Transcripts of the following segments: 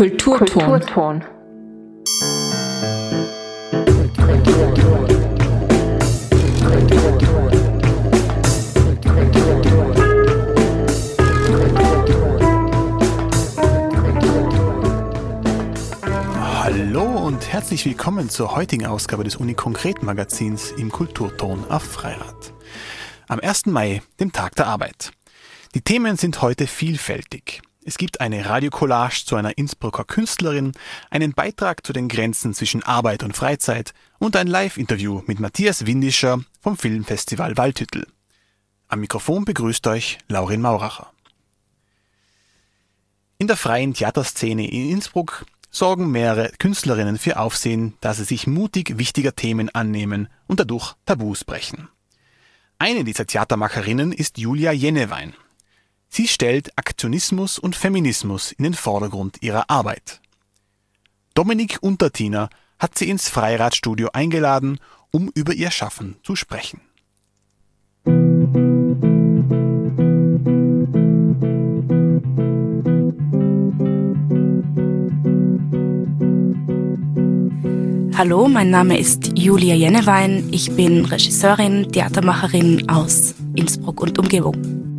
Kulturton. Kulturton. Hallo und herzlich willkommen zur heutigen Ausgabe des Uni Konkret Magazins im Kulturton auf Freirad. Am 1. Mai, dem Tag der Arbeit. Die Themen sind heute vielfältig. Es gibt eine Radiocollage zu einer Innsbrucker Künstlerin, einen Beitrag zu den Grenzen zwischen Arbeit und Freizeit und ein Live-Interview mit Matthias Windischer vom Filmfestival Waldhüttel. Am Mikrofon begrüßt euch Laurin Mauracher. In der freien Theaterszene in Innsbruck sorgen mehrere Künstlerinnen für Aufsehen, da sie sich mutig wichtiger Themen annehmen und dadurch Tabus brechen. Eine dieser Theatermacherinnen ist Julia Jennewein. Sie stellt Aktionismus und Feminismus in den Vordergrund ihrer Arbeit. Dominik Untertiner hat sie ins Freiradstudio eingeladen, um über ihr Schaffen zu sprechen. Hallo, mein Name ist Julia Jennewein. Ich bin Regisseurin, Theatermacherin aus Innsbruck und Umgebung.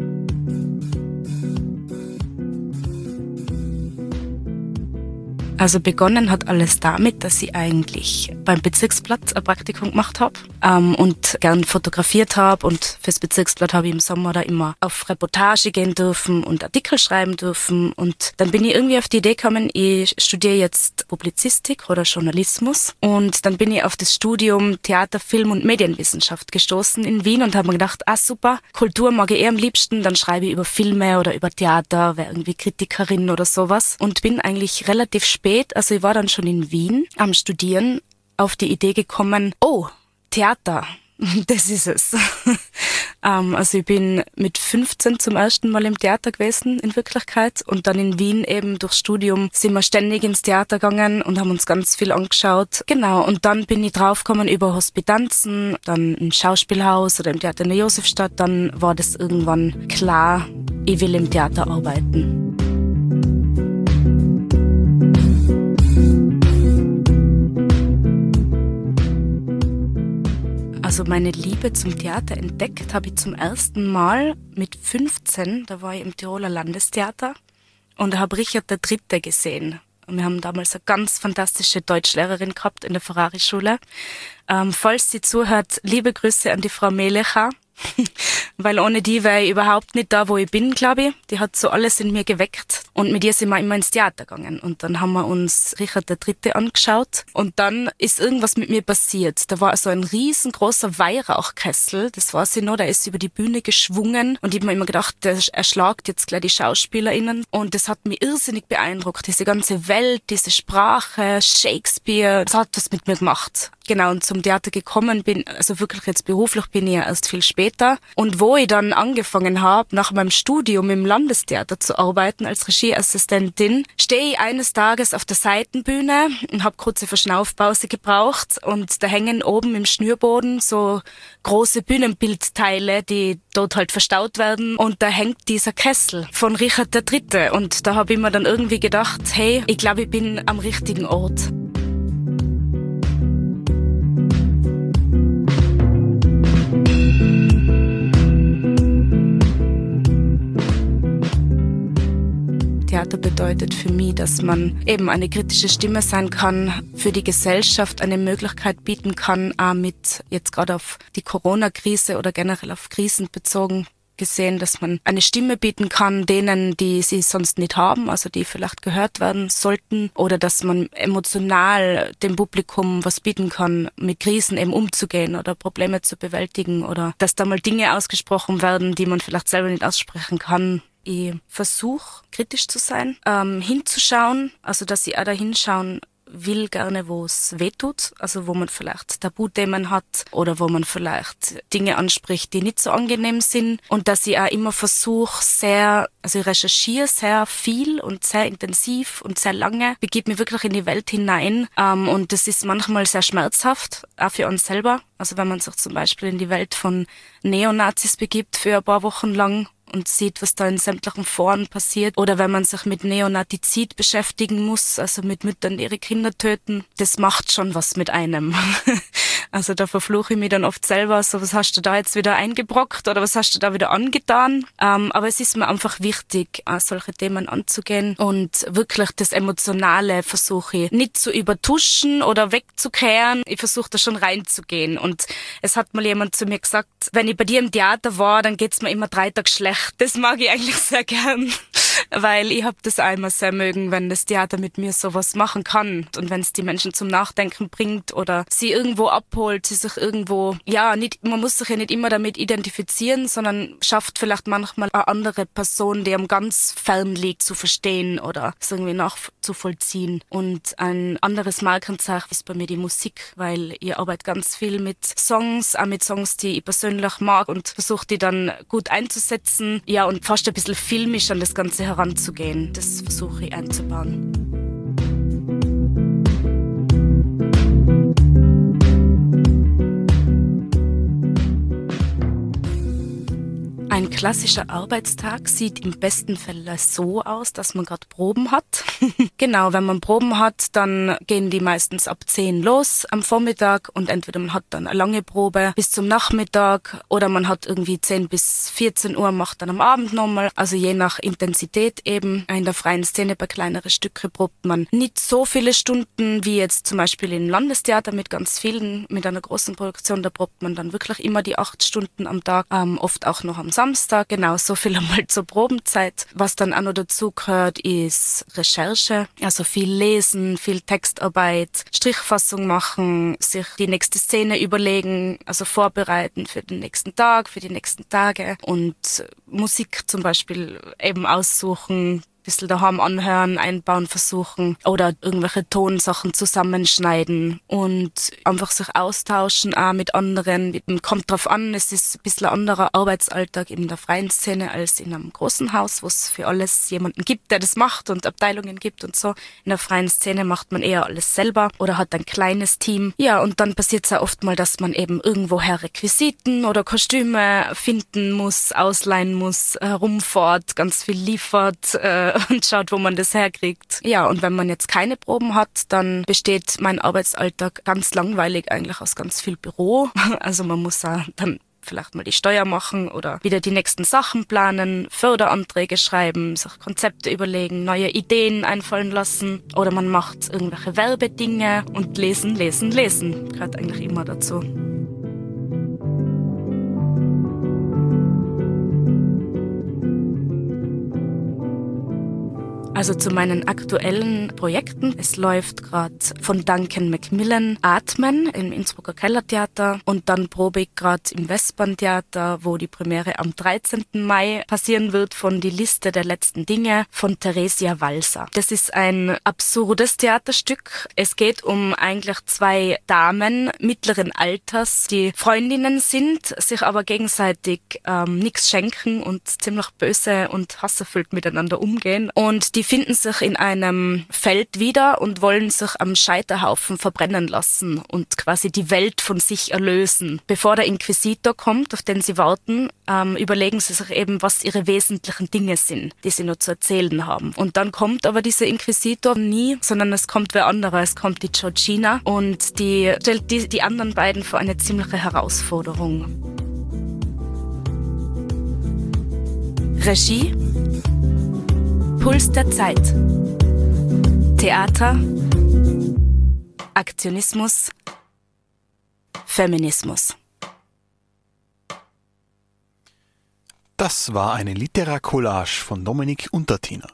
Also begonnen hat alles damit, dass ich eigentlich beim Bezirksblatt ein Praktikum gemacht habe ähm, und gern fotografiert habe und fürs Bezirksblatt habe ich im Sommer da immer auf Reportage gehen dürfen und Artikel schreiben dürfen. Und dann bin ich irgendwie auf die Idee gekommen, ich studiere jetzt Publizistik oder Journalismus. Und dann bin ich auf das Studium Theater, Film und Medienwissenschaft gestoßen in Wien und habe mir gedacht, ah super, Kultur mag ich eher am liebsten, dann schreibe ich über Filme oder über Theater, wäre irgendwie Kritikerin oder sowas. Und bin eigentlich relativ spät spät, also ich war dann schon in Wien am Studieren, auf die Idee gekommen, oh, Theater, das ist es. ähm, also ich bin mit 15 zum ersten Mal im Theater gewesen in Wirklichkeit und dann in Wien eben durchs Studium sind wir ständig ins Theater gegangen und haben uns ganz viel angeschaut. Genau, und dann bin ich draufgekommen über Hospitanzen, dann im Schauspielhaus oder im Theater in der Josefstadt. Dann war das irgendwann klar, ich will im Theater arbeiten. Also meine Liebe zum Theater entdeckt habe ich zum ersten Mal mit 15. Da war ich im Tiroler Landestheater und habe Richard der Dritte gesehen. Und wir haben damals eine ganz fantastische Deutschlehrerin gehabt in der Ferrari-Schule. Ähm, falls sie zuhört, liebe Grüße an die Frau Melecher. Weil ohne die wäre ich überhaupt nicht da, wo ich bin, glaube ich. Die hat so alles in mir geweckt. Und mit ihr sind wir immer ins Theater gegangen. Und dann haben wir uns Richard Dritte angeschaut. Und dann ist irgendwas mit mir passiert. Da war so ein riesengroßer Weihrauchkessel. Das war sie noch. Der ist über die Bühne geschwungen. Und ich habe mir immer gedacht, der erschlagt jetzt gleich die SchauspielerInnen. Und das hat mich irrsinnig beeindruckt. Diese ganze Welt, diese Sprache, Shakespeare. Das hat was mit mir gemacht. Genau. Und zum Theater gekommen bin, also wirklich jetzt beruflich bin ich ja erst viel später. Und wo ich dann angefangen habe, nach meinem Studium im Landestheater zu arbeiten als Regieassistentin, stehe ich eines Tages auf der Seitenbühne und habe kurze Verschnaufpause gebraucht und da hängen oben im Schnürboden so große Bühnenbildteile, die dort halt verstaut werden und da hängt dieser Kessel von Richard III. Und da habe ich mir dann irgendwie gedacht, hey, ich glaube, ich bin am richtigen Ort. Theater bedeutet für mich, dass man eben eine kritische Stimme sein kann, für die Gesellschaft eine Möglichkeit bieten kann, auch mit jetzt gerade auf die Corona-Krise oder generell auf Krisen bezogen gesehen, dass man eine Stimme bieten kann denen, die sie sonst nicht haben, also die vielleicht gehört werden sollten, oder dass man emotional dem Publikum was bieten kann, mit Krisen eben umzugehen oder Probleme zu bewältigen oder dass da mal Dinge ausgesprochen werden, die man vielleicht selber nicht aussprechen kann ich versuche kritisch zu sein, ähm, hinzuschauen, also dass ich auch da hinschauen will gerne, wo es weh tut, also wo man vielleicht Tabuthemen hat oder wo man vielleicht Dinge anspricht, die nicht so angenehm sind. Und dass ich auch immer versuche, sehr, also ich recherchiere sehr viel und sehr intensiv und sehr lange, begebe mich wirklich in die Welt hinein. Ähm, und das ist manchmal sehr schmerzhaft, auch für uns selber, also wenn man sich zum Beispiel in die Welt von Neonazis begibt für ein paar Wochen lang und sieht, was da in sämtlichen Foren passiert. Oder wenn man sich mit Neonatizid beschäftigen muss, also mit Müttern, die ihre Kinder töten, das macht schon was mit einem. Also da verfluche ich mich dann oft selber, so was hast du da jetzt wieder eingebrockt oder was hast du da wieder angetan. Ähm, aber es ist mir einfach wichtig, äh, solche Themen anzugehen und wirklich das Emotionale versuche ich nicht zu übertuschen oder wegzukehren. Ich versuche da schon reinzugehen. Und es hat mal jemand zu mir gesagt, wenn ich bei dir im Theater war, dann geht's mir immer drei Tage schlecht. Das mag ich eigentlich sehr gern weil ich habe das einmal sehr mögen, wenn das Theater mit mir sowas machen kann und wenn es die Menschen zum Nachdenken bringt oder sie irgendwo abholt, sie sich irgendwo, ja, nicht, man muss sich ja nicht immer damit identifizieren, sondern schafft vielleicht manchmal eine andere Person, die am ganz fern liegt, zu verstehen oder es irgendwie nachzuvollziehen. Und ein anderes Markenzeichen ist bei mir die Musik, weil ich arbeite ganz viel mit Songs, auch mit Songs, die ich persönlich mag und versuche die dann gut einzusetzen. Ja, und fast ein bisschen filmisch an das Ganze heranzugehen. Das versuche ich einzubauen. Ein klassischer Arbeitstag sieht im besten Fall so aus, dass man gerade Proben hat. genau, wenn man Proben hat, dann gehen die meistens ab 10 los am Vormittag und entweder man hat dann eine lange Probe bis zum Nachmittag oder man hat irgendwie 10 bis 14 Uhr, macht dann am Abend nochmal. Also je nach Intensität eben. In der freien Szene bei kleineren Stücke probt man nicht so viele Stunden wie jetzt zum Beispiel im Landestheater mit ganz vielen, mit einer großen Produktion. Da probt man dann wirklich immer die acht Stunden am Tag, ähm, oft auch noch am Samstag genau so viel einmal zur Probenzeit. Was dann auch noch dazu gehört, ist Recherche, also viel lesen, viel Textarbeit, Strichfassung machen, sich die nächste Szene überlegen, also vorbereiten für den nächsten Tag, für die nächsten Tage und Musik zum Beispiel eben aussuchen, bisschen daheim anhören, einbauen versuchen oder irgendwelche Tonsachen zusammenschneiden und einfach sich austauschen auch mit anderen. Kommt drauf an, es ist ein bisschen anderer Arbeitsalltag in der freien Szene als in einem großen Haus, wo es für alles jemanden gibt, der das macht und Abteilungen gibt und so. In der freien Szene macht man eher alles selber oder hat ein kleines Team. Ja, und dann passiert es ja oft mal, dass man eben irgendwoher Requisiten oder Kostüme finden muss, ausleihen muss, herumfährt, ganz viel liefert, äh, und schaut, wo man das herkriegt. Ja, und wenn man jetzt keine Proben hat, dann besteht mein Arbeitsalltag ganz langweilig eigentlich aus ganz viel Büro. Also man muss dann vielleicht mal die Steuer machen oder wieder die nächsten Sachen planen, Förderanträge schreiben, sich Konzepte überlegen, neue Ideen einfallen lassen oder man macht irgendwelche Werbedinge und lesen, lesen, lesen. Gehört eigentlich immer dazu. Also zu meinen aktuellen Projekten. Es läuft gerade von Duncan Macmillan Atmen im Innsbrucker Kellertheater und dann probe ich gerade im Westbahntheater, wo die Premiere am 13. Mai passieren wird von Die Liste der letzten Dinge von Theresia Walser. Das ist ein absurdes Theaterstück. Es geht um eigentlich zwei Damen mittleren Alters, die Freundinnen sind, sich aber gegenseitig ähm, nichts schenken und ziemlich böse und hasserfüllt miteinander umgehen. Und die finden sich in einem Feld wieder und wollen sich am Scheiterhaufen verbrennen lassen und quasi die Welt von sich erlösen. Bevor der Inquisitor kommt, auf den sie warten, ähm, überlegen sie sich eben, was ihre wesentlichen Dinge sind, die sie nur zu erzählen haben. Und dann kommt aber dieser Inquisitor nie, sondern es kommt wer anderer. Es kommt die Georgina und die stellt die, die anderen beiden vor eine ziemliche Herausforderung. Regie Puls der Zeit. Theater, Aktionismus, Feminismus. Das war eine Literacollage von Dominik Untertiner.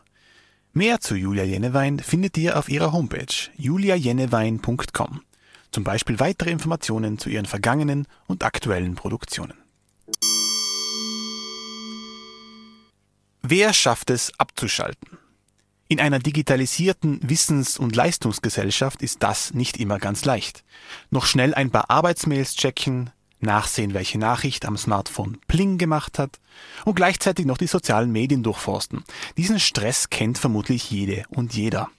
Mehr zu Julia Jennewein findet ihr auf ihrer Homepage juliajennewein.com. Zum Beispiel weitere Informationen zu ihren vergangenen und aktuellen Produktionen. Wer schafft es abzuschalten? In einer digitalisierten Wissens- und Leistungsgesellschaft ist das nicht immer ganz leicht. Noch schnell ein paar Arbeitsmails checken, nachsehen, welche Nachricht am Smartphone Pling gemacht hat und gleichzeitig noch die sozialen Medien durchforsten. Diesen Stress kennt vermutlich jede und jeder.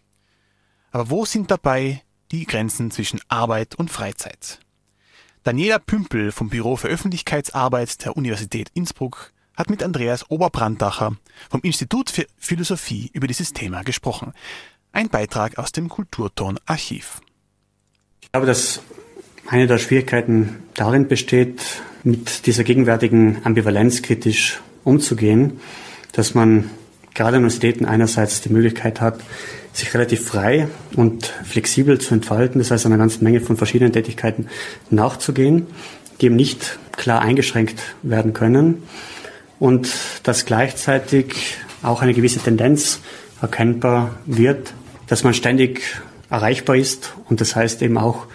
Aber wo sind dabei die Grenzen zwischen Arbeit und Freizeit? Daniela Pümpel vom Büro für Öffentlichkeitsarbeit der Universität Innsbruck hat mit Andreas Oberbrandacher vom Institut für Philosophie über dieses Thema gesprochen. Ein Beitrag aus dem Kulturton Archiv. Ich glaube, dass eine der Schwierigkeiten darin besteht, mit dieser gegenwärtigen Ambivalenz kritisch umzugehen, dass man gerade in Universitäten einerseits die Möglichkeit hat, sich relativ frei und flexibel zu entfalten, das heißt einer ganzen Menge von verschiedenen Tätigkeiten nachzugehen, die eben nicht klar eingeschränkt werden können und dass gleichzeitig auch eine gewisse Tendenz erkennbar wird, dass man ständig erreichbar ist und das heißt eben auch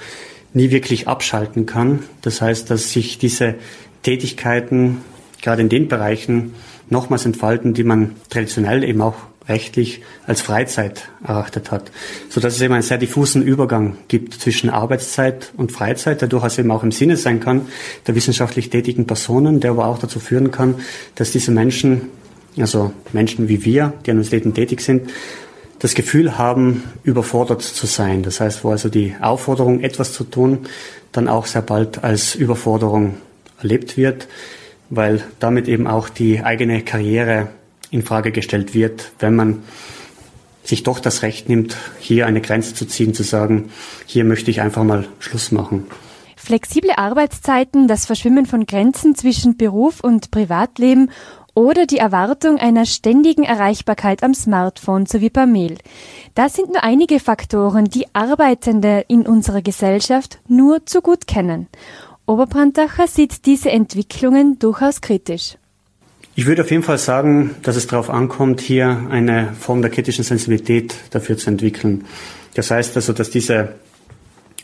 nie wirklich abschalten kann. Das heißt, dass sich diese Tätigkeiten gerade in den Bereichen nochmals entfalten, die man traditionell eben auch rechtlich als Freizeit erachtet hat, so dass es eben einen sehr diffusen Übergang gibt zwischen Arbeitszeit und Freizeit, der durchaus eben auch im Sinne sein kann der wissenschaftlich tätigen Personen, der aber auch dazu führen kann, dass diese Menschen, also Menschen wie wir, die an Universitäten tätig sind, das Gefühl haben, überfordert zu sein. Das heißt, wo also die Aufforderung, etwas zu tun, dann auch sehr bald als Überforderung erlebt wird weil damit eben auch die eigene Karriere in Frage gestellt wird, wenn man sich doch das Recht nimmt, hier eine Grenze zu ziehen, zu sagen, hier möchte ich einfach mal Schluss machen. Flexible Arbeitszeiten, das Verschwimmen von Grenzen zwischen Beruf und Privatleben oder die Erwartung einer ständigen Erreichbarkeit am Smartphone sowie per Mail. Das sind nur einige Faktoren, die Arbeitende in unserer Gesellschaft nur zu gut kennen. Oberbrandacher sieht diese Entwicklungen durchaus kritisch. Ich würde auf jeden Fall sagen, dass es darauf ankommt, hier eine Form der kritischen Sensibilität dafür zu entwickeln. Das heißt also, dass diese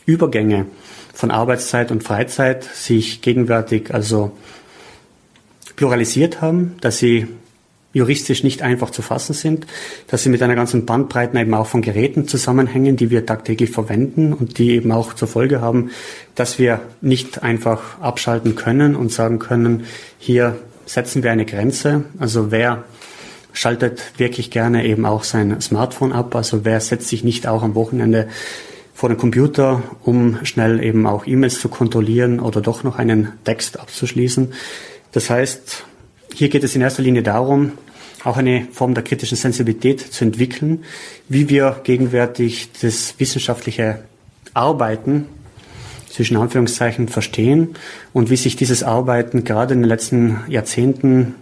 Übergänge von Arbeitszeit und Freizeit sich gegenwärtig also pluralisiert haben, dass sie juristisch nicht einfach zu fassen sind, dass sie mit einer ganzen Bandbreite eben auch von Geräten zusammenhängen, die wir tagtäglich verwenden und die eben auch zur Folge haben, dass wir nicht einfach abschalten können und sagen können, hier setzen wir eine Grenze. Also wer schaltet wirklich gerne eben auch sein Smartphone ab? Also wer setzt sich nicht auch am Wochenende vor den Computer, um schnell eben auch E-Mails zu kontrollieren oder doch noch einen Text abzuschließen? Das heißt, hier geht es in erster Linie darum, auch eine Form der kritischen Sensibilität zu entwickeln, wie wir gegenwärtig das wissenschaftliche Arbeiten zwischen Anführungszeichen verstehen und wie sich dieses Arbeiten gerade in den letzten Jahrzehnten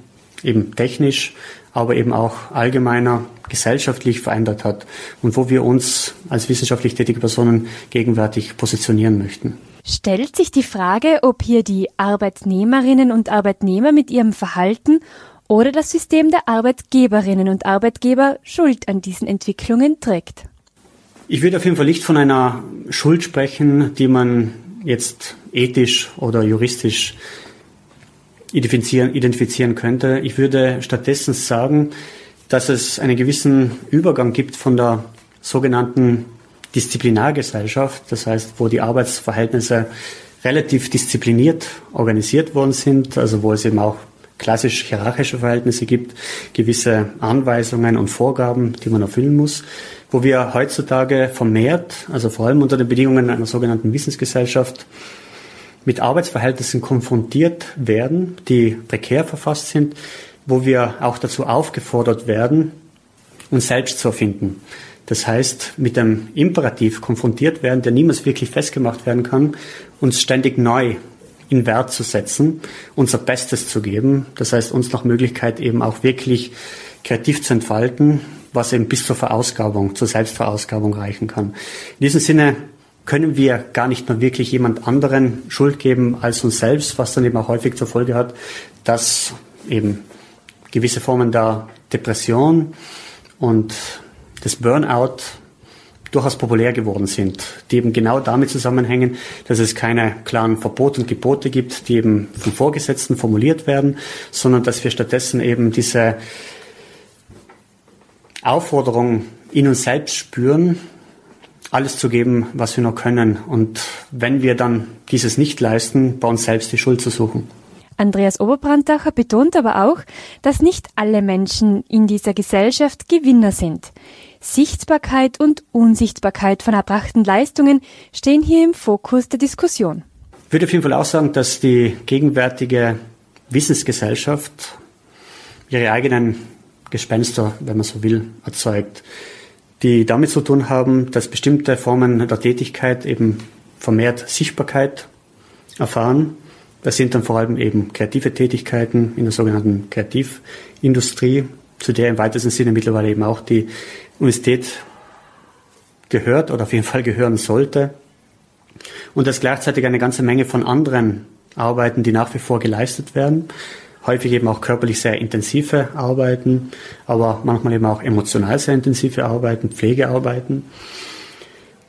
eben technisch, aber eben auch allgemeiner gesellschaftlich verändert hat und wo wir uns als wissenschaftlich tätige Personen gegenwärtig positionieren möchten. Stellt sich die Frage, ob hier die Arbeitnehmerinnen und Arbeitnehmer mit ihrem Verhalten oder das System der Arbeitgeberinnen und Arbeitgeber Schuld an diesen Entwicklungen trägt. Ich würde auf jeden Fall nicht von einer Schuld sprechen, die man jetzt ethisch oder juristisch identifizieren, identifizieren könnte. Ich würde stattdessen sagen, dass es einen gewissen Übergang gibt von der sogenannten Disziplinargesellschaft, das heißt, wo die Arbeitsverhältnisse relativ diszipliniert organisiert worden sind, also wo es eben auch klassisch hierarchische Verhältnisse gibt, gewisse Anweisungen und Vorgaben, die man erfüllen muss, wo wir heutzutage vermehrt, also vor allem unter den Bedingungen einer sogenannten Wissensgesellschaft, mit Arbeitsverhältnissen konfrontiert werden, die prekär verfasst sind, wo wir auch dazu aufgefordert werden, uns selbst zu erfinden. Das heißt, mit dem Imperativ konfrontiert werden, der niemals wirklich festgemacht werden kann, uns ständig neu in Wert zu setzen, unser Bestes zu geben. Das heißt, uns nach Möglichkeit eben auch wirklich kreativ zu entfalten, was eben bis zur Verausgabung, zur Selbstverausgabung reichen kann. In diesem Sinne können wir gar nicht mehr wirklich jemand anderen Schuld geben als uns selbst, was dann eben auch häufig zur Folge hat, dass eben gewisse Formen der Depression und des Burnout durchaus populär geworden sind, die eben genau damit zusammenhängen, dass es keine klaren Verbote und Gebote gibt, die eben vom Vorgesetzten formuliert werden, sondern dass wir stattdessen eben diese Aufforderung in uns selbst spüren, alles zu geben, was wir noch können. Und wenn wir dann dieses nicht leisten, bei uns selbst die Schuld zu suchen. Andreas Oberbrandacher betont aber auch, dass nicht alle Menschen in dieser Gesellschaft Gewinner sind. Sichtbarkeit und Unsichtbarkeit von erbrachten Leistungen stehen hier im Fokus der Diskussion. Ich würde auf jeden Fall auch sagen, dass die gegenwärtige Wissensgesellschaft ihre eigenen Gespenster, wenn man so will, erzeugt, die damit zu tun haben, dass bestimmte Formen der Tätigkeit eben vermehrt Sichtbarkeit erfahren. Das sind dann vor allem eben kreative Tätigkeiten in der sogenannten Kreativindustrie, zu der im weitesten Sinne mittlerweile eben auch die Universität gehört oder auf jeden Fall gehören sollte. Und dass gleichzeitig eine ganze Menge von anderen Arbeiten, die nach wie vor geleistet werden, häufig eben auch körperlich sehr intensive Arbeiten, aber manchmal eben auch emotional sehr intensive Arbeiten, Pflegearbeiten,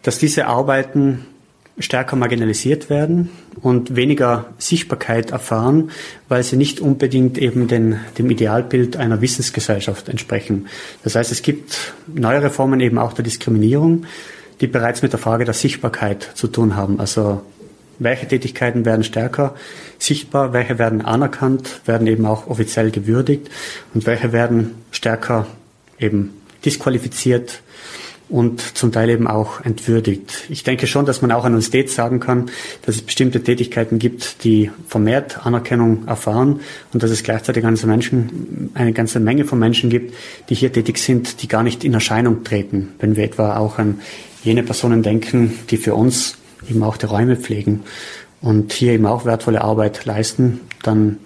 dass diese Arbeiten stärker marginalisiert werden und weniger Sichtbarkeit erfahren, weil sie nicht unbedingt eben den, dem Idealbild einer Wissensgesellschaft entsprechen. Das heißt, es gibt neuere Formen eben auch der Diskriminierung, die bereits mit der Frage der Sichtbarkeit zu tun haben. Also welche Tätigkeiten werden stärker sichtbar, welche werden anerkannt, werden eben auch offiziell gewürdigt und welche werden stärker eben disqualifiziert und zum Teil eben auch entwürdigt. Ich denke schon, dass man auch an Universität sagen kann, dass es bestimmte Tätigkeiten gibt, die vermehrt Anerkennung erfahren und dass es gleichzeitig ganze Menschen, eine ganze Menge von Menschen gibt, die hier tätig sind, die gar nicht in Erscheinung treten. Wenn wir etwa auch an jene Personen denken, die für uns eben auch die Räume pflegen und hier eben auch wertvolle Arbeit leisten, dann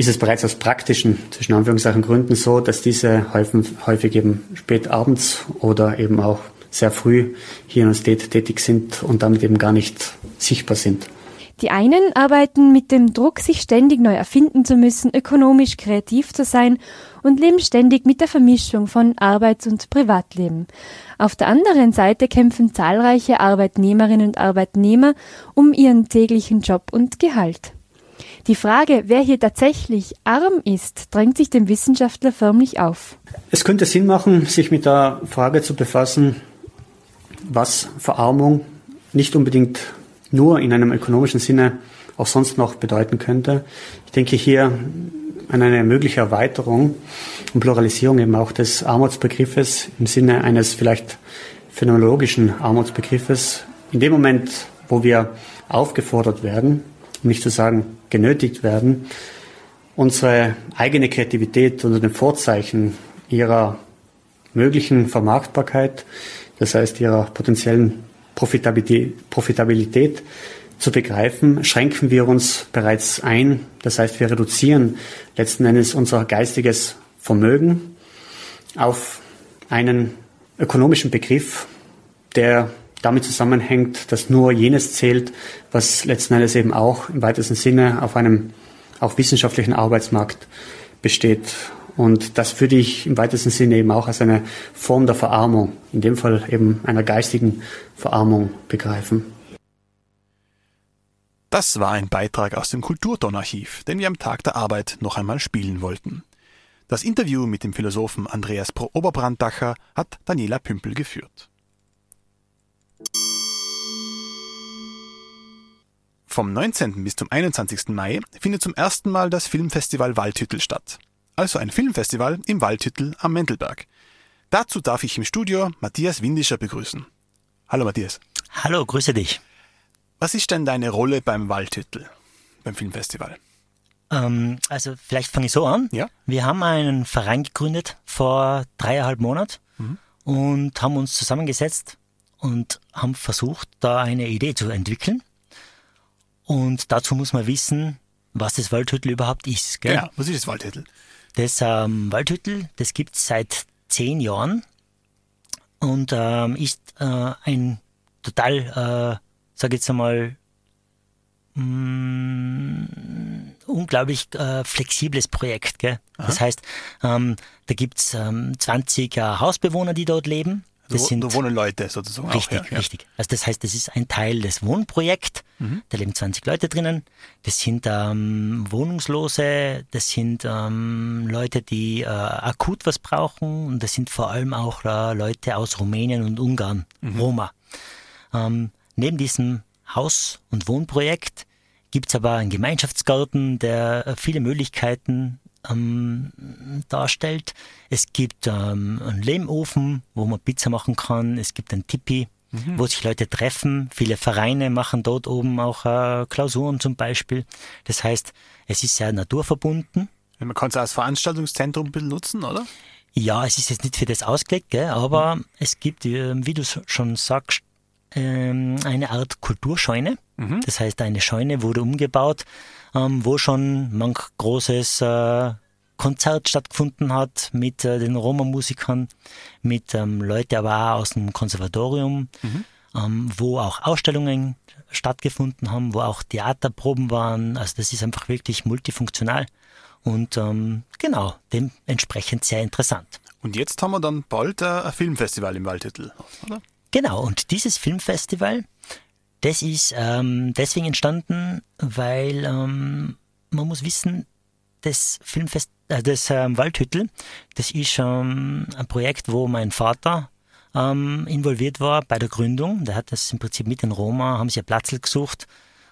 ist es bereits aus praktischen, zwischen Anführungszeichen Gründen so, dass diese häufig, häufig eben spät abends oder eben auch sehr früh hier in der State tätig sind und damit eben gar nicht sichtbar sind. Die einen arbeiten mit dem Druck, sich ständig neu erfinden zu müssen, ökonomisch kreativ zu sein und leben ständig mit der Vermischung von Arbeits- und Privatleben. Auf der anderen Seite kämpfen zahlreiche Arbeitnehmerinnen und Arbeitnehmer um ihren täglichen Job und Gehalt. Die Frage, wer hier tatsächlich arm ist, drängt sich dem Wissenschaftler förmlich auf. Es könnte Sinn machen, sich mit der Frage zu befassen, was Verarmung nicht unbedingt nur in einem ökonomischen Sinne auch sonst noch bedeuten könnte. Ich denke hier an eine mögliche Erweiterung und Pluralisierung eben auch des Armutsbegriffes im Sinne eines vielleicht phänomenologischen Armutsbegriffes. In dem Moment, wo wir aufgefordert werden, nicht zu sagen genötigt werden, unsere eigene Kreativität unter den Vorzeichen ihrer möglichen Vermarktbarkeit, das heißt ihrer potenziellen Profitabilität zu begreifen, schränken wir uns bereits ein. Das heißt, wir reduzieren letzten Endes unser geistiges Vermögen auf einen ökonomischen Begriff, der damit zusammenhängt, dass nur jenes zählt, was letzten Endes eben auch im weitesten Sinne auf einem auch wissenschaftlichen Arbeitsmarkt besteht. Und das würde ich im weitesten Sinne eben auch als eine Form der Verarmung, in dem Fall eben einer geistigen Verarmung begreifen. Das war ein Beitrag aus dem Kulturtonarchiv, den wir am Tag der Arbeit noch einmal spielen wollten. Das Interview mit dem Philosophen Andreas Pro Oberbrandacher hat Daniela Pümpel geführt. Vom 19. bis zum 21. Mai findet zum ersten Mal das Filmfestival Waldhüttel statt. Also ein Filmfestival im Waldhüttel am Mendelberg. Dazu darf ich im Studio Matthias Windischer begrüßen. Hallo Matthias. Hallo, grüße dich. Was ist denn deine Rolle beim Waldhüttel, beim Filmfestival? Ähm, also vielleicht fange ich so an. Ja. Wir haben einen Verein gegründet vor dreieinhalb Monaten mhm. und haben uns zusammengesetzt und haben versucht, da eine Idee zu entwickeln. Und dazu muss man wissen, was das Waldhüttel überhaupt ist. Gell? Genau, was ist das Waldhüttel? Das ähm, Waldhüttel, das gibt es seit zehn Jahren und ähm, ist äh, ein total, äh, sag jetzt einmal, mh, mm, unglaublich äh, flexibles Projekt. Gell? Das heißt, ähm, da gibt's ähm, 20 äh, Hausbewohner, die dort leben. Das da, sind, da wohnen Leute sozusagen. Richtig, auch, ja, richtig. Also das heißt, das ist ein Teil des Wohnprojekts. Mhm. Da leben 20 Leute drinnen. Das sind ähm, Wohnungslose, das sind ähm, Leute, die äh, akut was brauchen und das sind vor allem auch äh, Leute aus Rumänien und Ungarn, mhm. Roma. Ähm, neben diesem Haus- und Wohnprojekt gibt's aber einen Gemeinschaftsgarten, der äh, viele Möglichkeiten ähm, darstellt. Es gibt ähm, einen Lehmofen, wo man Pizza machen kann. Es gibt ein Tipi, mhm. wo sich Leute treffen. Viele Vereine machen dort oben auch äh, Klausuren zum Beispiel. Das heißt, es ist sehr naturverbunden. Man kann es als Veranstaltungszentrum benutzen, oder? Ja, es ist jetzt nicht für das ausgelegt, gell, aber mhm. es gibt, ähm, wie du schon sagst, ähm, eine Art Kulturscheune. Mhm. Das heißt, eine Scheune wurde umgebaut, ähm, wo schon manch großes äh, Konzert stattgefunden hat mit äh, den Roma-Musikern, mit ähm, Leuten aber auch aus dem Konservatorium, mhm. ähm, wo auch Ausstellungen stattgefunden haben, wo auch Theaterproben waren. Also das ist einfach wirklich multifunktional und ähm, genau, dementsprechend sehr interessant. Und jetzt haben wir dann bald äh, ein Filmfestival im Waldhüttel, oder? Genau, und dieses Filmfestival, das ist ähm, deswegen entstanden, weil ähm, man muss wissen, das Filmfest, äh, das ähm, Waldhüttel, das ist ähm, ein Projekt, wo mein Vater ähm, involviert war bei der Gründung. Der hat das im Prinzip mit in Roma, haben sie ein Platz gesucht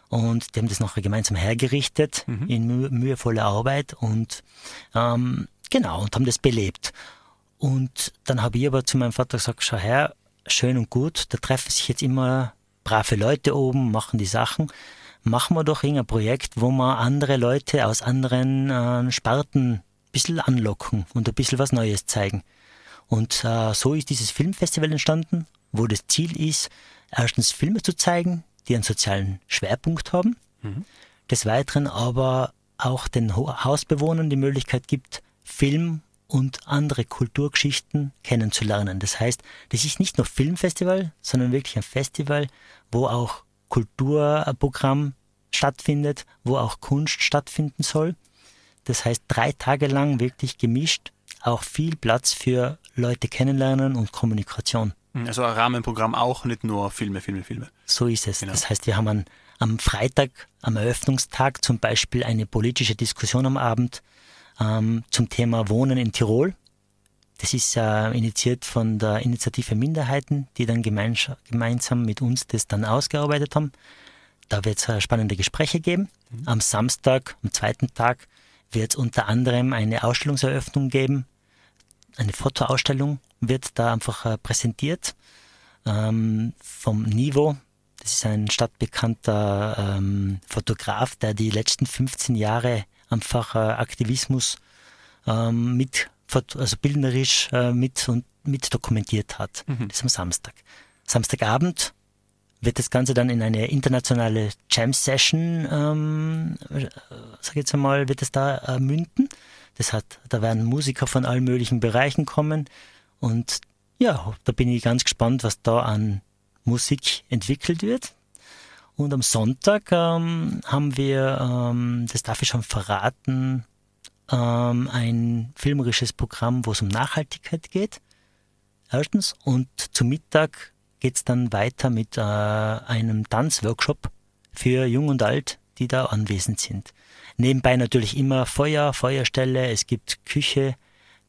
und die haben das nachher gemeinsam hergerichtet mhm. in mühe, mühevoller Arbeit und ähm, genau und haben das belebt. Und dann habe ich aber zu meinem Vater gesagt, schau her, schön und gut, da treffen sich jetzt immer brave Leute oben, machen die Sachen. Machen wir doch irgendein Projekt, wo wir andere Leute aus anderen äh, Sparten ein bisschen anlocken und ein bisschen was Neues zeigen. Und äh, so ist dieses Filmfestival entstanden, wo das Ziel ist, erstens Filme zu zeigen, die einen sozialen Schwerpunkt haben. Mhm. Des Weiteren aber auch den Hausbewohnern die Möglichkeit gibt, Film und andere Kulturgeschichten kennenzulernen. Das heißt, das ist nicht nur Filmfestival, sondern wirklich ein Festival, wo auch Kulturprogramm stattfindet, wo auch Kunst stattfinden soll. Das heißt, drei Tage lang wirklich gemischt, auch viel Platz für Leute kennenlernen und Kommunikation. Also ein Rahmenprogramm auch, nicht nur Filme, Filme, Filme. So ist es. Genau. Das heißt, wir haben an, am Freitag, am Eröffnungstag zum Beispiel eine politische Diskussion am Abend ähm, zum Thema Wohnen in Tirol. Das ist äh, initiiert von der Initiative Minderheiten, die dann gemeinsam mit uns das dann ausgearbeitet haben. Da wird es äh, spannende Gespräche geben. Mhm. Am Samstag, am zweiten Tag, wird es unter anderem eine Ausstellungseröffnung geben. Eine Fotoausstellung wird da einfach äh, präsentiert ähm, vom Nivo. Das ist ein stadtbekannter ähm, Fotograf, der die letzten 15 Jahre einfach äh, Aktivismus ähm, mit, also bildnerisch äh, mit und mit dokumentiert hat. Mhm. Das ist am Samstag. Samstagabend wird das Ganze dann in eine internationale Jam-Session, ähm, sag jetzt einmal, wird es da äh, münden. Das hat, da werden Musiker von allen möglichen Bereichen kommen und ja, da bin ich ganz gespannt, was da an Musik entwickelt wird. Und am Sonntag ähm, haben wir, ähm, das darf ich schon verraten, ähm, ein filmerisches Programm, wo es um Nachhaltigkeit geht. Erstens. Und zum Mittag geht es dann weiter mit äh, einem Tanzworkshop für Jung und Alt, die da anwesend sind. Nebenbei natürlich immer Feuer, Feuerstelle, es gibt Küche,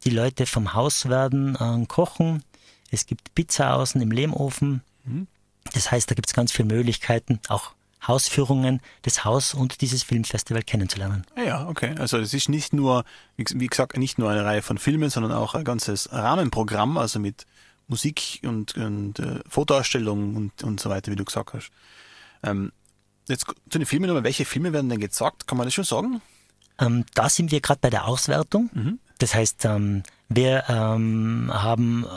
die Leute vom Haus werden äh, kochen, es gibt Pizza außen im Lehmofen. Mhm. Das heißt, da gibt es ganz viele Möglichkeiten, auch Hausführungen des Haus und dieses Filmfestival kennenzulernen. Ah ja, okay. Also es ist nicht nur, wie gesagt, nicht nur eine Reihe von Filmen, sondern auch ein ganzes Rahmenprogramm, also mit Musik und, und äh, Fotoausstellungen und, und so weiter, wie du gesagt hast. Ähm, jetzt zu den Filmen nochmal, welche Filme werden denn gezeigt? Kann man das schon sagen? Ähm, da sind wir gerade bei der Auswertung. Mhm. Das heißt, ähm, wir ähm, haben äh,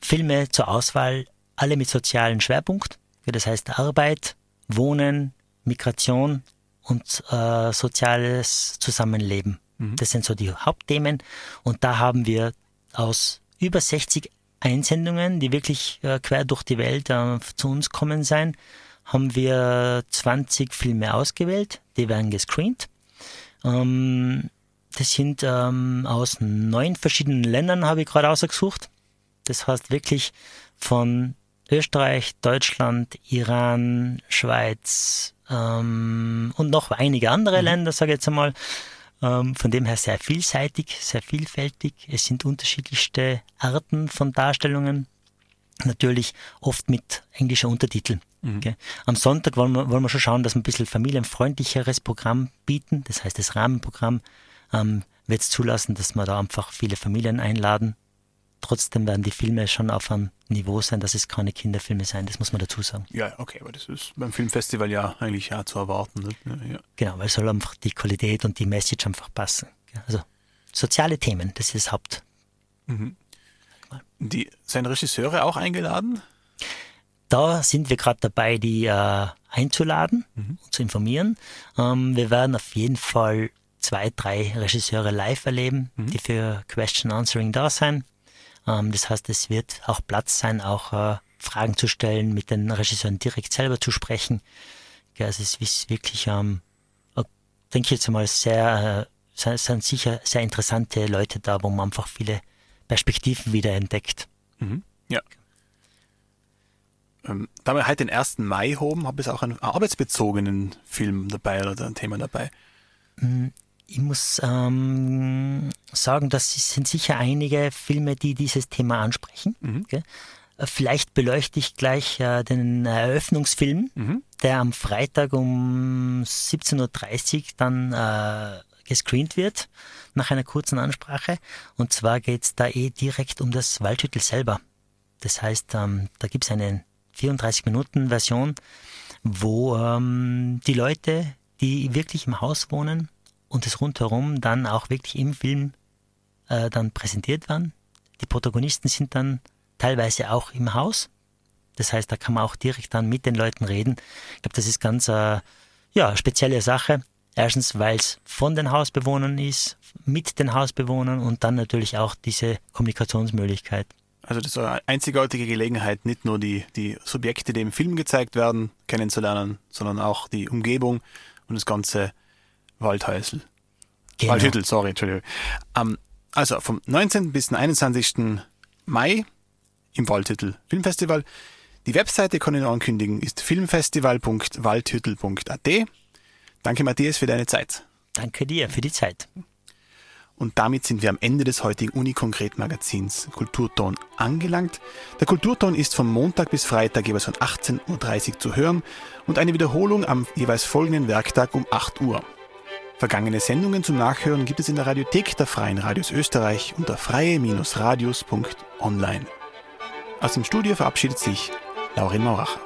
Filme zur Auswahl, alle mit sozialen Schwerpunkt. Das heißt Arbeit, Wohnen, Migration und äh, soziales Zusammenleben. Mhm. Das sind so die Hauptthemen. Und da haben wir aus über 60 Einsendungen, die wirklich äh, quer durch die Welt äh, zu uns kommen sein, haben wir 20 Filme ausgewählt, die werden gescreent. Ähm, das sind ähm, aus neun verschiedenen Ländern, habe ich gerade ausgesucht. Das heißt wirklich von Österreich, Deutschland, Iran, Schweiz ähm, und noch einige andere mhm. Länder, sage ich jetzt einmal. Ähm, von dem her sehr vielseitig, sehr vielfältig. Es sind unterschiedlichste Arten von Darstellungen. Natürlich oft mit englischer Untertitel. Mhm. Okay. Am Sonntag wollen wir, wollen wir schon schauen, dass wir ein bisschen familienfreundlicheres Programm bieten. Das heißt, das Rahmenprogramm ähm, wird es zulassen, dass wir da einfach viele Familien einladen Trotzdem werden die Filme schon auf einem Niveau sein, dass es keine Kinderfilme sein, das muss man dazu sagen. Ja, okay, aber das ist beim Filmfestival ja eigentlich ja zu erwarten. Ne? Ja. Genau, weil es soll einfach die Qualität und die Message einfach passen. Also soziale Themen, das ist das Haupt. Mhm. Die, seien Regisseure auch eingeladen? Da sind wir gerade dabei, die äh, einzuladen mhm. und zu informieren. Ähm, wir werden auf jeden Fall zwei, drei Regisseure live erleben, mhm. die für Question Answering da sein. Ähm, das heißt, es wird auch Platz sein, auch äh, Fragen zu stellen, mit den Regisseuren direkt selber zu sprechen. Ja, also es ist wirklich, ähm, äh, denke ich jetzt mal, sehr, äh, sind sicher sehr interessante Leute da, wo man einfach viele Perspektiven wieder entdeckt. Mhm. Ja. Ähm, da wir heute den 1. Mai haben, habe ich auch einen arbeitsbezogenen Film dabei oder ein Thema dabei. Ich muss ähm, sagen, das sind sicher einige Filme, die dieses Thema ansprechen. Mhm. Okay? Vielleicht beleuchte ich gleich äh, den Eröffnungsfilm, mhm. der am Freitag um 17.30 Uhr dann äh, gescreent wird, nach einer kurzen Ansprache. Und zwar geht es da eh direkt um das Waldhüttel selber. Das heißt, ähm, da gibt es eine 34-Minuten-Version, wo ähm, die Leute, die wirklich im Haus wohnen, und das rundherum dann auch wirklich im Film äh, dann präsentiert werden. Die Protagonisten sind dann teilweise auch im Haus. Das heißt, da kann man auch direkt dann mit den Leuten reden. Ich glaube, das ist ganz äh, ja, spezielle Sache. Erstens, weil es von den Hausbewohnern ist, mit den Hausbewohnern und dann natürlich auch diese Kommunikationsmöglichkeit. Also das ist eine einzigartige Gelegenheit, nicht nur die, die Subjekte, die im Film gezeigt werden, kennenzulernen, sondern auch die Umgebung und das ganze Waldhäusl. Genau. Waldhüttel, sorry, Entschuldigung. Um, also vom 19. bis zum 21. Mai im Waldhüttel Filmfestival. Die Webseite kann ich noch ankündigen, ist filmfestival.waldhüttel.at. Danke Matthias für deine Zeit. Danke dir für die Zeit. Und damit sind wir am Ende des heutigen Unikonkret-Magazins Kulturton angelangt. Der Kulturton ist von Montag bis Freitag jeweils von 18.30 Uhr zu hören und eine Wiederholung am jeweils folgenden Werktag um 8 Uhr. Vergangene Sendungen zum Nachhören gibt es in der Radiothek der Freien Radios Österreich unter freie-radios.online. Aus dem Studio verabschiedet sich Laurin Mauracher.